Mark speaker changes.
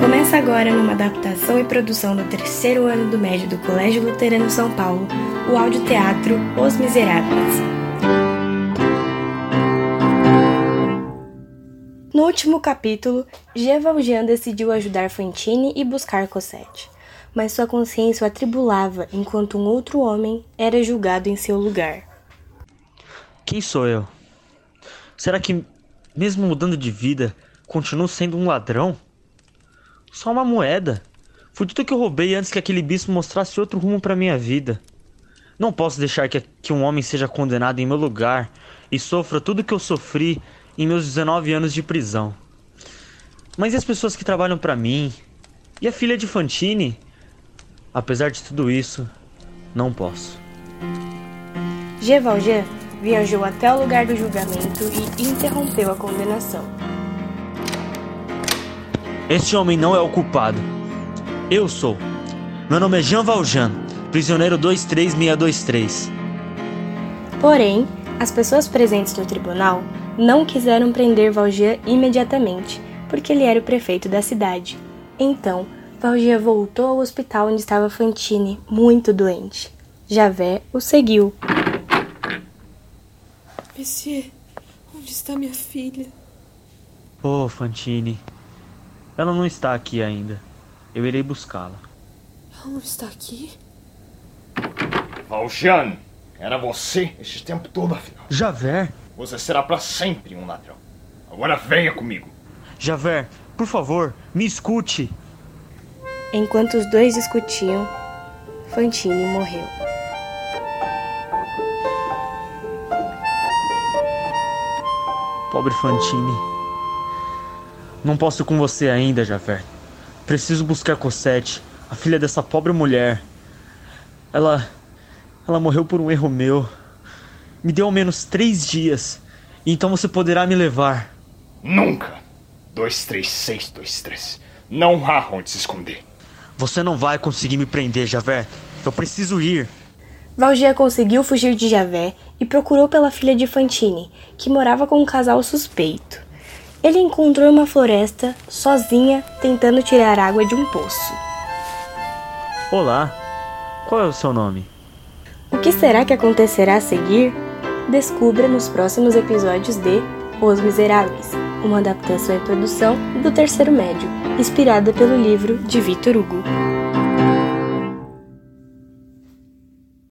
Speaker 1: Começa agora numa adaptação e produção do terceiro ano do médio do Colégio Luterano São Paulo, o audioteatro Os Miseráveis. No último capítulo, Jean Valjean decidiu ajudar Fantine e buscar Cosette, mas sua consciência o atribulava enquanto um outro homem era julgado em seu lugar.
Speaker 2: Quem sou eu? Será que, mesmo mudando de vida, continuo sendo um ladrão? Só uma moeda. Foi tudo que eu roubei antes que aquele bispo mostrasse outro rumo para minha vida. Não posso deixar que, que um homem seja condenado em meu lugar e sofra tudo que eu sofri em meus 19 anos de prisão. Mas e as pessoas que trabalham para mim? E a filha de Fantine? Apesar de tudo isso, não posso.
Speaker 1: G. viajou até o lugar do julgamento e interrompeu a condenação.
Speaker 2: Este homem não é o culpado. Eu sou. Meu nome é Jean Valjean, prisioneiro 23623.
Speaker 1: Porém, as pessoas presentes no tribunal não quiseram prender Valjean imediatamente, porque ele era o prefeito da cidade. Então, Valjean voltou ao hospital onde estava Fantine, muito doente. Javé o seguiu.
Speaker 3: Monsieur, onde está minha filha?
Speaker 2: Oh, Fantine, ela não está aqui ainda. Eu irei buscá-la.
Speaker 3: Ela não está aqui?
Speaker 4: Valjean, era você esse tempo todo, afinal.
Speaker 2: Javert?
Speaker 4: Você será para sempre um ladrão. Agora venha comigo.
Speaker 2: Javert, por favor, me escute.
Speaker 1: Enquanto os dois discutiam, Fantine morreu.
Speaker 2: Pobre Fantine. Não posso ir com você ainda, Javert. Preciso buscar Cosette, a filha dessa pobre mulher. Ela. Ela morreu por um erro meu. Me dê ao menos três dias. E então você poderá me levar.
Speaker 4: Nunca! 23623. Não há onde se esconder.
Speaker 2: Você não vai conseguir me prender, Javert. Eu preciso ir.
Speaker 1: Valjean conseguiu fugir de Javert e procurou pela filha de Fantine, que morava com um casal suspeito ele encontrou uma floresta sozinha tentando tirar água de um poço.
Speaker 2: Olá, qual é o seu nome?
Speaker 1: O que será que acontecerá a seguir? Descubra nos próximos episódios de Os Miseráveis, uma adaptação e produção do Terceiro Médio, inspirada pelo livro de Victor Hugo.